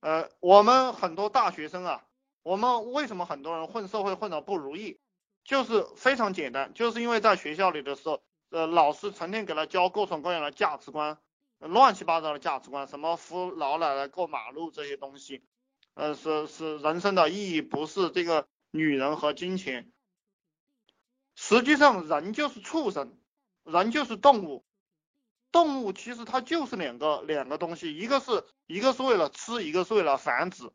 呃，我们很多大学生啊，我们为什么很多人混社会混得不如意？就是非常简单，就是因为在学校里的时候，呃，老师成天给他教各种各样的价值观，乱七八糟的价值观，什么扶老奶奶过马路这些东西，呃，是是人生的意义不是这个女人和金钱，实际上人就是畜生，人就是动物，动物其实它就是两个两个东西，一个是一个是为了吃，一个是为了繁殖，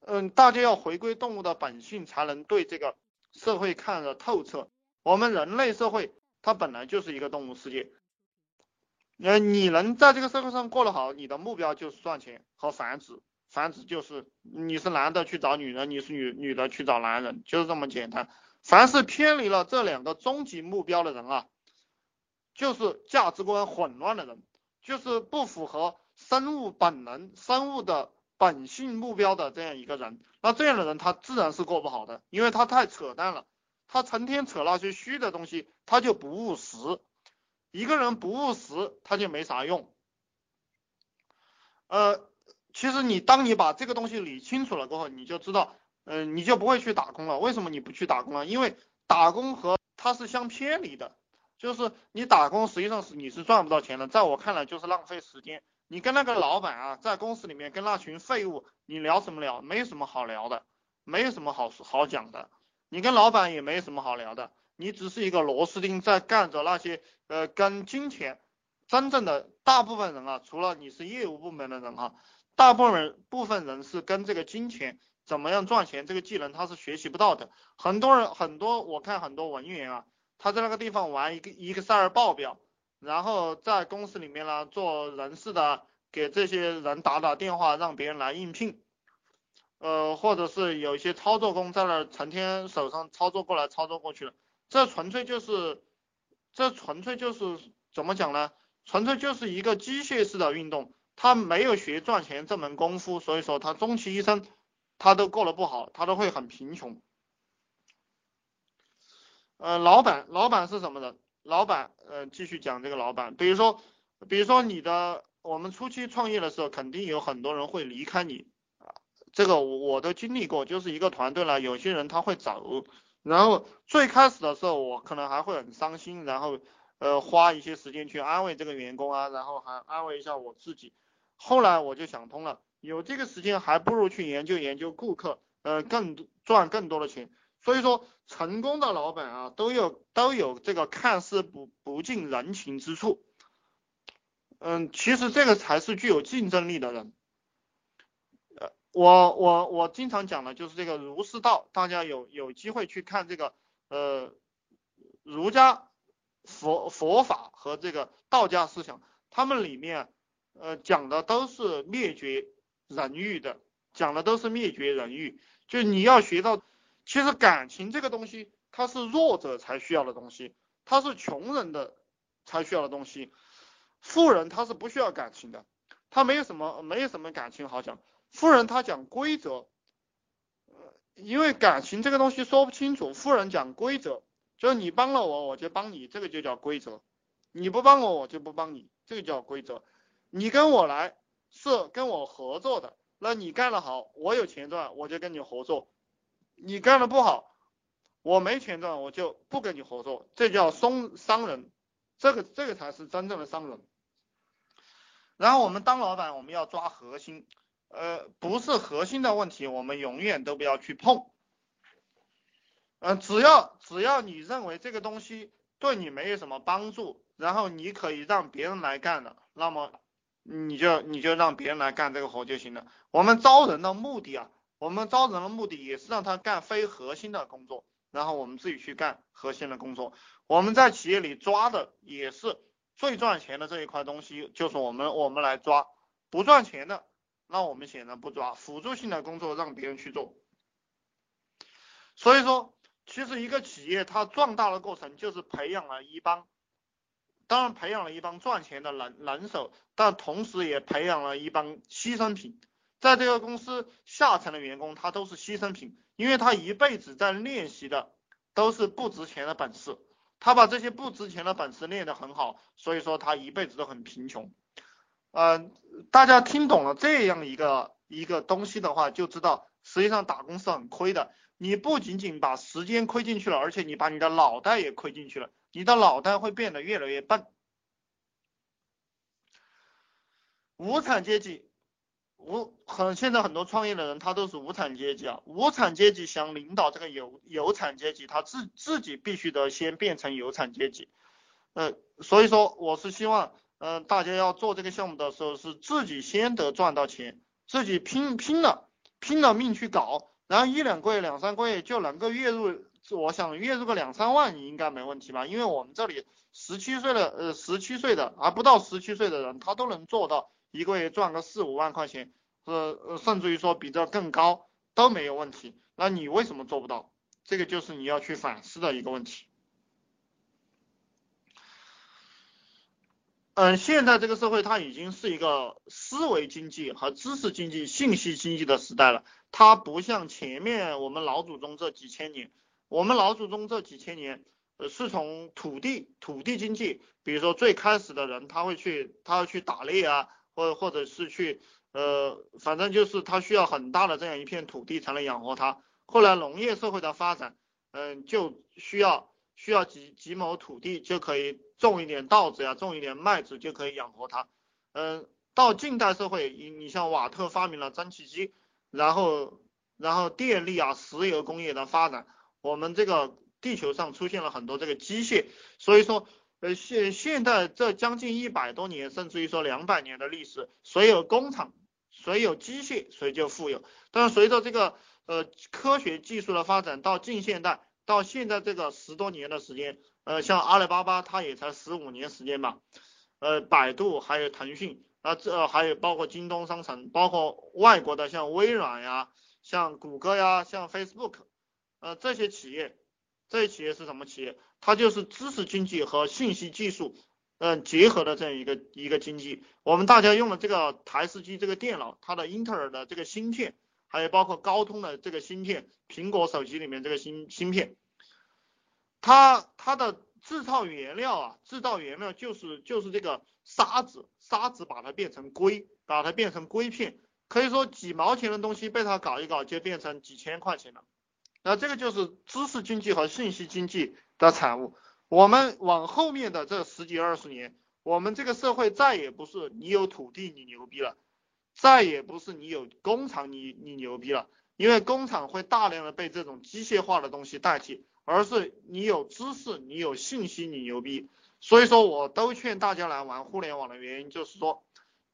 嗯，大家要回归动物的本性，才能对这个。社会看得透彻，我们人类社会它本来就是一个动物世界，呃，你能在这个社会上过得好，你的目标就是赚钱和繁殖，繁殖就是你是男的去找女人，你是女女的去找男人，就是这么简单。凡是偏离了这两个终极目标的人啊，就是价值观混乱的人，就是不符合生物本能、生物的。本性目标的这样一个人，那这样的人他自然是过不好的，因为他太扯淡了，他成天扯那些虚的东西，他就不务实。一个人不务实，他就没啥用。呃，其实你当你把这个东西理清楚了过后，你就知道，嗯，你就不会去打工了。为什么你不去打工了？因为打工和他是相偏离的，就是你打工实际上是你是赚不到钱的，在我看来就是浪费时间。你跟那个老板啊，在公司里面跟那群废物，你聊什么聊？没什么好聊的，没什么好好讲的。你跟老板也没什么好聊的，你只是一个螺丝钉在干着那些呃跟金钱真正的大部分人啊，除了你是业务部门的人哈，大部分部分人是跟这个金钱怎么样赚钱这个技能他是学习不到的。很多人很多我看很多文员啊，他在那个地方玩一个 Excel 报表。然后在公司里面呢，做人事的，给这些人打打电话，让别人来应聘，呃，或者是有一些操作工在那成天手上操作过来操作过去的，这纯粹就是，这纯粹就是怎么讲呢？纯粹就是一个机械式的运动，他没有学赚钱这门功夫，所以说他终其一生，他都过得不好，他都会很贫穷。呃，老板，老板是什么人？老板，呃，继续讲这个老板，比如说，比如说你的，我们初期创业的时候，肯定有很多人会离开你啊，这个我我都经历过，就是一个团队了，有些人他会走，然后最开始的时候，我可能还会很伤心，然后呃花一些时间去安慰这个员工啊，然后还安慰一下我自己，后来我就想通了，有这个时间还不如去研究研究顾客，呃，更赚更多的钱。所以说，成功的老板啊，都有都有这个看似不不近人情之处。嗯，其实这个才是具有竞争力的人。呃，我我我经常讲的就是这个儒释道，大家有有机会去看这个呃儒家佛佛法和这个道家思想，他们里面呃讲的都是灭绝人欲的，讲的都是灭绝人欲，就你要学到。其实感情这个东西，它是弱者才需要的东西，它是穷人的才需要的东西。富人他是不需要感情的，他没有什么没有什么感情好讲。富人他讲规则，因为感情这个东西说不清楚。富人讲规则，就是你帮了我，我就帮你，这个就叫规则；你不帮我，我就不帮你，这个叫规则。你跟我来是跟我合作的，那你干得好，我有钱赚，我就跟你合作。你干的不好，我没钱赚，我就不跟你合作，这叫松商人，这个这个才是真正的商人。然后我们当老板，我们要抓核心，呃，不是核心的问题，我们永远都不要去碰。嗯，只要只要你认为这个东西对你没有什么帮助，然后你可以让别人来干的，那么你就你就让别人来干这个活就行了。我们招人的目的啊。我们招人的目的也是让他干非核心的工作，然后我们自己去干核心的工作。我们在企业里抓的也是最赚钱的这一块东西，就是我们我们来抓，不赚钱的，那我们显然不抓，辅助性的工作让别人去做。所以说，其实一个企业它壮大的过程就是培养了一帮，当然培养了一帮赚钱的能能手，但同时也培养了一帮牺牲品。在这个公司下层的员工，他都是牺牲品，因为他一辈子在练习的都是不值钱的本事，他把这些不值钱的本事练得很好，所以说他一辈子都很贫穷。呃，大家听懂了这样一个一个东西的话，就知道实际上打工是很亏的。你不仅仅把时间亏进去了，而且你把你的脑袋也亏进去了，你的脑袋会变得越来越笨。无产阶级，无很现在很多创业的人他都是无产阶级啊。无产阶级想领导这个有有产阶级，他自自己必须得先变成有产阶级。呃，所以说我是希望，嗯，大家要做这个项目的时候是自己先得赚到钱，自己拼拼了拼了命去搞。然后一两个月、两三个月就能够月入，我想月入个两三万应该没问题吧？因为我们这里十七岁的，呃，十七岁的，还不到十七岁的人，他都能做到一个月赚个四五万块钱，呃，甚至于说比这更高都没有问题。那你为什么做不到？这个就是你要去反思的一个问题。嗯，现在这个社会它已经是一个思维经济和知识经济、信息经济的时代了。它不像前面我们老祖宗这几千年，我们老祖宗这几千年，呃，是从土地土地经济，比如说最开始的人他会去，他要去打猎啊，或或者是去，呃，反正就是他需要很大的这样一片土地才能养活他。后来农业社会的发展，嗯，就需要需要几几亩土地就可以种一点稻子呀，种一点麦子就可以养活他。嗯，到近代社会，你你像瓦特发明了蒸汽机。然后，然后电力啊，石油工业的发展，我们这个地球上出现了很多这个机械，所以说，呃，现现在这将近一百多年，甚至于说两百年的历史，谁有工厂，谁有机械，谁就富有。但是随着这个呃科学技术的发展，到近现代，到现在这个十多年的时间，呃，像阿里巴巴，它也才十五年时间吧，呃，百度还有腾讯。啊，这还有包括京东商城，包括外国的像微软呀、像谷歌呀、像 Facebook，呃，这些企业，这些企业是什么企业？它就是知识经济和信息技术，嗯，结合的这样一个一个经济。我们大家用的这个台式机这个电脑，它的英特尔的这个芯片，还有包括高通的这个芯片，苹果手机里面这个芯芯片，它它的制造原料啊，制造原料就是就是这个沙子。沙子把它变成硅，把它变成硅片，可以说几毛钱的东西被它搞一搞就变成几千块钱了。那这个就是知识经济和信息经济的产物。我们往后面的这十几二十年，我们这个社会再也不是你有土地你牛逼了，再也不是你有工厂你你牛逼了，因为工厂会大量的被这种机械化的东西代替，而是你有知识你有信息你牛逼。所以说，我都劝大家来玩互联网的原因，就是说，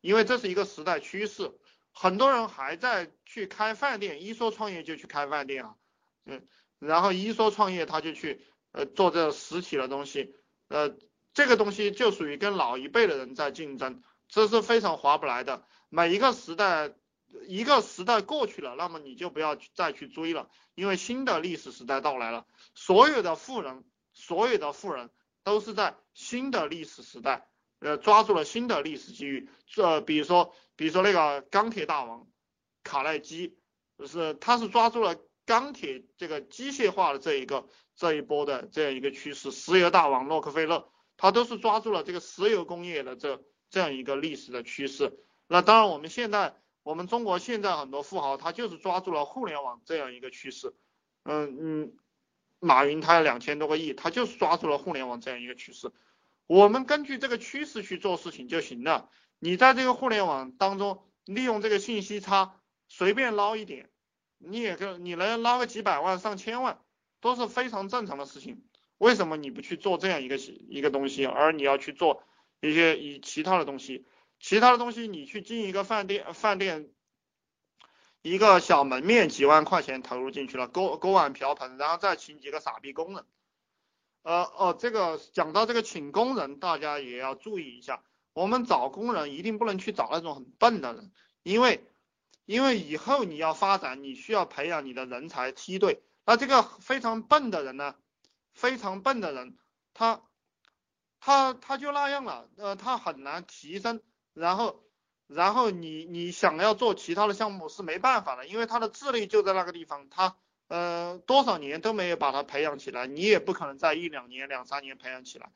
因为这是一个时代趋势，很多人还在去开饭店，一说创业就去开饭店啊，嗯，然后一说创业他就去呃做这实体的东西，呃，这个东西就属于跟老一辈的人在竞争，这是非常划不来的。每一个时代，一个时代过去了，那么你就不要再去追了，因为新的历史时代到来了，所有的富人，所有的富人。都是在新的历史时代，呃，抓住了新的历史机遇。这比如说，比如说那个钢铁大王卡耐基，就是他是抓住了钢铁这个机械化的这一个这一波的这样一个趋势。石油大王洛克菲勒，他都是抓住了这个石油工业的这这样一个历史的趋势。那当然，我们现在我们中国现在很多富豪，他就是抓住了互联网这样一个趋势。嗯嗯。马云他有两千多个亿，他就是抓住了互联网这样一个趋势。我们根据这个趋势去做事情就行了。你在这个互联网当中利用这个信息差，随便捞一点，你也跟你能捞个几百万、上千万，都是非常正常的事情。为什么你不去做这样一个一个东西，而你要去做一些以其他的东西？其他的东西你去进一个饭店，饭店。一个小门面几万块钱投入进去了，锅锅碗瓢盆，然后再请几个傻逼工人。呃哦，这个讲到这个请工人，大家也要注意一下，我们找工人一定不能去找那种很笨的人，因为因为以后你要发展，你需要培养你的人才梯队。那这个非常笨的人呢，非常笨的人，他他他就那样了，呃，他很难提升，然后。然后你你想要做其他的项目是没办法的，因为他的智力就在那个地方，他呃多少年都没有把他培养起来，你也不可能在一两年两三年培养起来。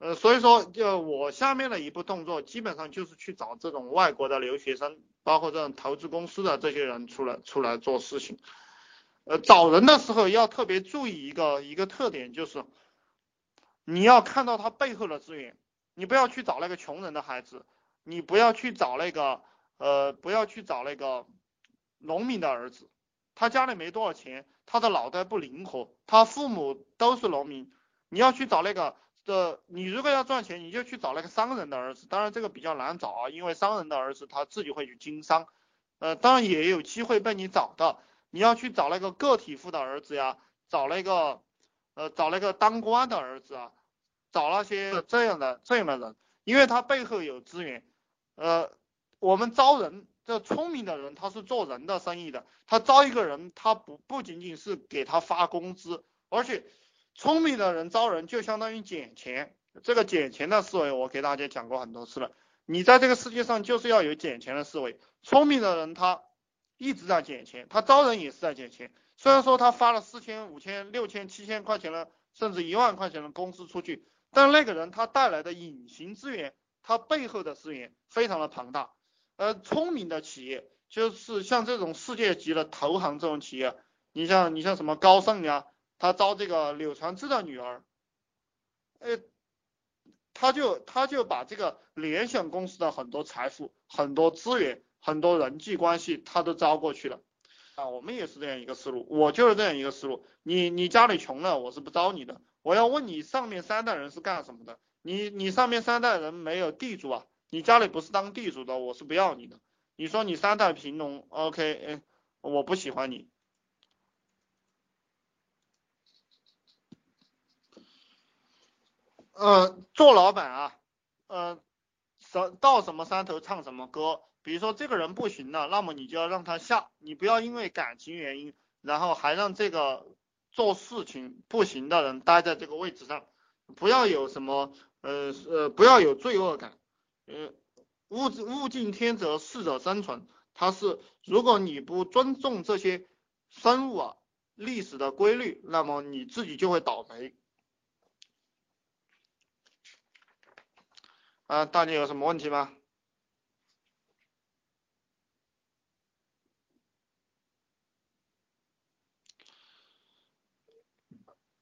呃，所以说就我下面的一步动作，基本上就是去找这种外国的留学生，包括这种投资公司的这些人出来出来做事情。呃，找人的时候要特别注意一个一个特点，就是你要看到他背后的资源，你不要去找那个穷人的孩子，你不要去找那个呃，不要去找那个农民的儿子，他家里没多少钱，他的脑袋不灵活，他父母都是农民，你要去找那个的，你如果要赚钱，你就去找那个商人的儿子，当然这个比较难找啊，因为商人的儿子他自己会去经商，呃，当然也有机会被你找到。你要去找那个个体户的儿子呀，找那个呃找那个当官的儿子啊，找那些这样的这样的人，因为他背后有资源。呃，我们招人，这聪明的人他是做人的生意的，他招一个人，他不不仅仅是给他发工资，而且聪明的人招人就相当于捡钱。这个捡钱的思维我给大家讲过很多次了，你在这个世界上就是要有捡钱的思维，聪明的人他。一直在捡钱，他招人也是在捡钱。虽然说他发了四千、五千、六千、七千块钱的，甚至一万块钱的工资出去，但那个人他带来的隐形资源，他背后的资源非常的庞大。呃，聪明的企业就是像这种世界级的投行这种企业，你像你像什么高盛呀，他招这个柳传志的女儿，呃，他就他就把这个联想公司的很多财富、很多资源。很多人际关系他都招过去了啊，我们也是这样一个思路，我就是这样一个思路。你你家里穷了，我是不招你的。我要问你上面三代人是干什么的？你你上面三代人没有地主啊？你家里不是当地主的，我是不要你的。你说你三代贫农，OK，嗯，我不喜欢你。呃，做老板啊，呃，什到什么山头唱什么歌。比如说这个人不行了，那么你就要让他下，你不要因为感情原因，然后还让这个做事情不行的人待在这个位置上，不要有什么呃呃不要有罪恶感，呃物物竞天择适者生存，它是如果你不尊重这些生物啊历史的规律，那么你自己就会倒霉。啊，大家有什么问题吗？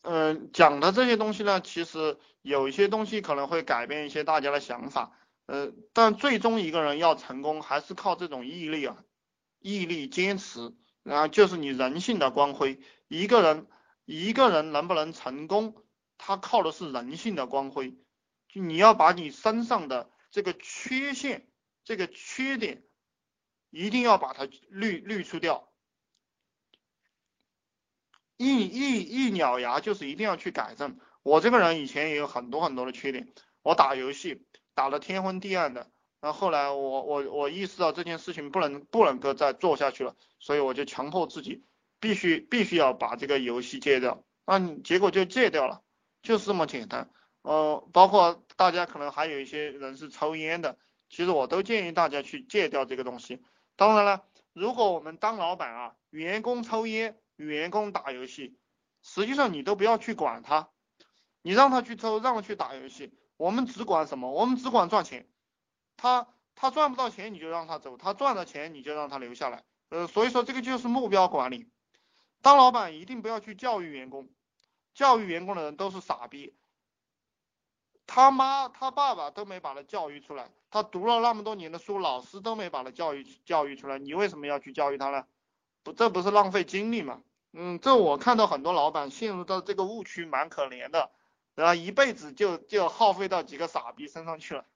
嗯，讲的这些东西呢，其实有一些东西可能会改变一些大家的想法，呃，但最终一个人要成功，还是靠这种毅力啊，毅力坚持，然后就是你人性的光辉。一个人一个人能不能成功，他靠的是人性的光辉，就你要把你身上的这个缺陷、这个缺点，一定要把它滤滤除掉。一一一咬牙就是一定要去改正。我这个人以前也有很多很多的缺点，我打游戏打得天昏地暗的，然后后来我我我意识到这件事情不能不能够再做下去了，所以我就强迫自己必须必须要把这个游戏戒掉，那你结果就戒掉了，就是这么简单。呃，包括大家可能还有一些人是抽烟的，其实我都建议大家去戒掉这个东西。当然了，如果我们当老板啊，员工抽烟。员工打游戏，实际上你都不要去管他，你让他去抽，让他去打游戏，我们只管什么？我们只管赚钱。他他赚不到钱，你就让他走；他赚了钱，你就让他留下来。呃，所以说这个就是目标管理。当老板一定不要去教育员工，教育员工的人都是傻逼。他妈他爸爸都没把他教育出来，他读了那么多年的书，老师都没把他教育教育出来，你为什么要去教育他呢？不，这不是浪费精力吗？嗯，这我看到很多老板陷入到这个误区，蛮可怜的，然后一辈子就就耗费到几个傻逼身上去了。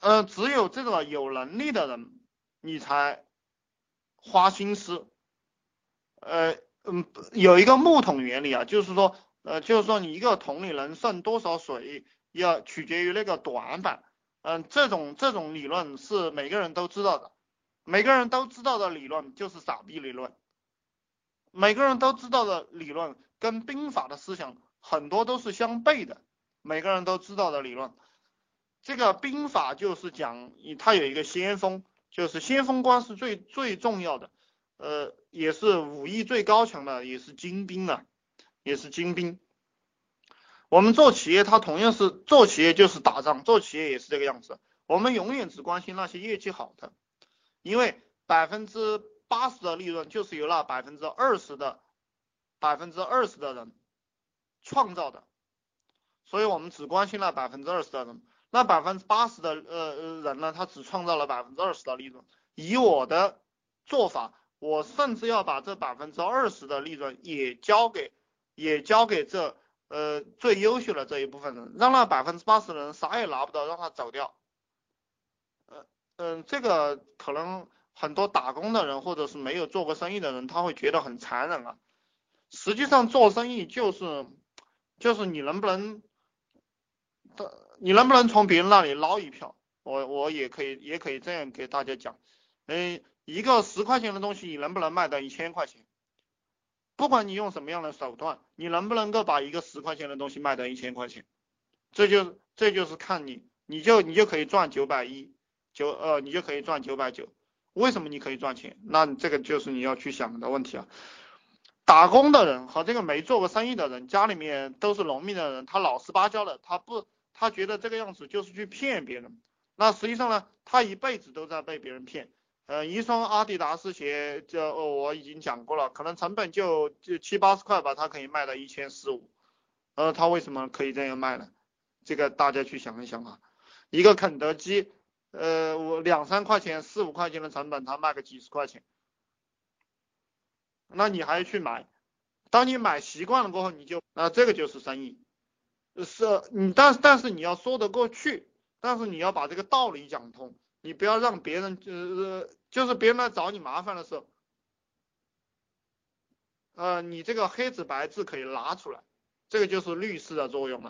呃，只有这个有能力的人，你才花心思。呃，嗯，有一个木桶原理啊，就是说，呃，就是说你一个桶里能剩多少水，要取决于那个短板。嗯，这种这种理论是每个人都知道的，每个人都知道的理论就是傻逼理论，每个人都知道的理论跟兵法的思想很多都是相悖的，每个人都知道的理论，这个兵法就是讲，它有一个先锋，就是先锋官是最最重要的，呃，也是武艺最高强的，也是精兵啊，也是精兵。我们做企业，它同样是做企业就是打仗，做企业也是这个样子。我们永远只关心那些业绩好的，因为百分之八十的利润就是由那百分之二十的百分之二十的人创造的，所以我们只关心那百分之二十的人。那百分之八十的呃人呢，他只创造了百分之二十的利润。以我的做法，我甚至要把这百分之二十的利润也交给也交给这。呃，最优秀的这一部分人，让那百分之八十的人啥也拿不到，让他走掉。呃，嗯，这个可能很多打工的人或者是没有做过生意的人，他会觉得很残忍啊。实际上做生意就是，就是你能不能，的，你能不能从别人那里捞一票？我我也可以也可以这样给大家讲，嗯，一个十块钱的东西，你能不能卖到一千块钱？不管你用什么样的手段，你能不能够把一个十块钱的东西卖到一千块钱，这就这就是看你，你就你就可以赚九百一九呃，你就可以赚九百九。为什么你可以赚钱？那这个就是你要去想的问题啊。打工的人和这个没做过生意的人，家里面都是农民的人，他老实巴交的，他不他觉得这个样子就是去骗别人。那实际上呢，他一辈子都在被别人骗。呃，一双阿迪达斯鞋，就我已经讲过了，可能成本就就七八十块吧，它可以卖到一千四五。呃，它为什么可以这样卖呢？这个大家去想一想啊。一个肯德基，呃，我两三块钱、四五块钱的成本，它卖个几十块钱，那你还去买？当你买习惯了过后，你就，那这个就是生意，是，你但但是你要说得过去，但是你要把这个道理讲通。你不要让别人就是就是别人来找你麻烦的时候，呃，你这个黑纸白字可以拿出来，这个就是律师的作用嘛。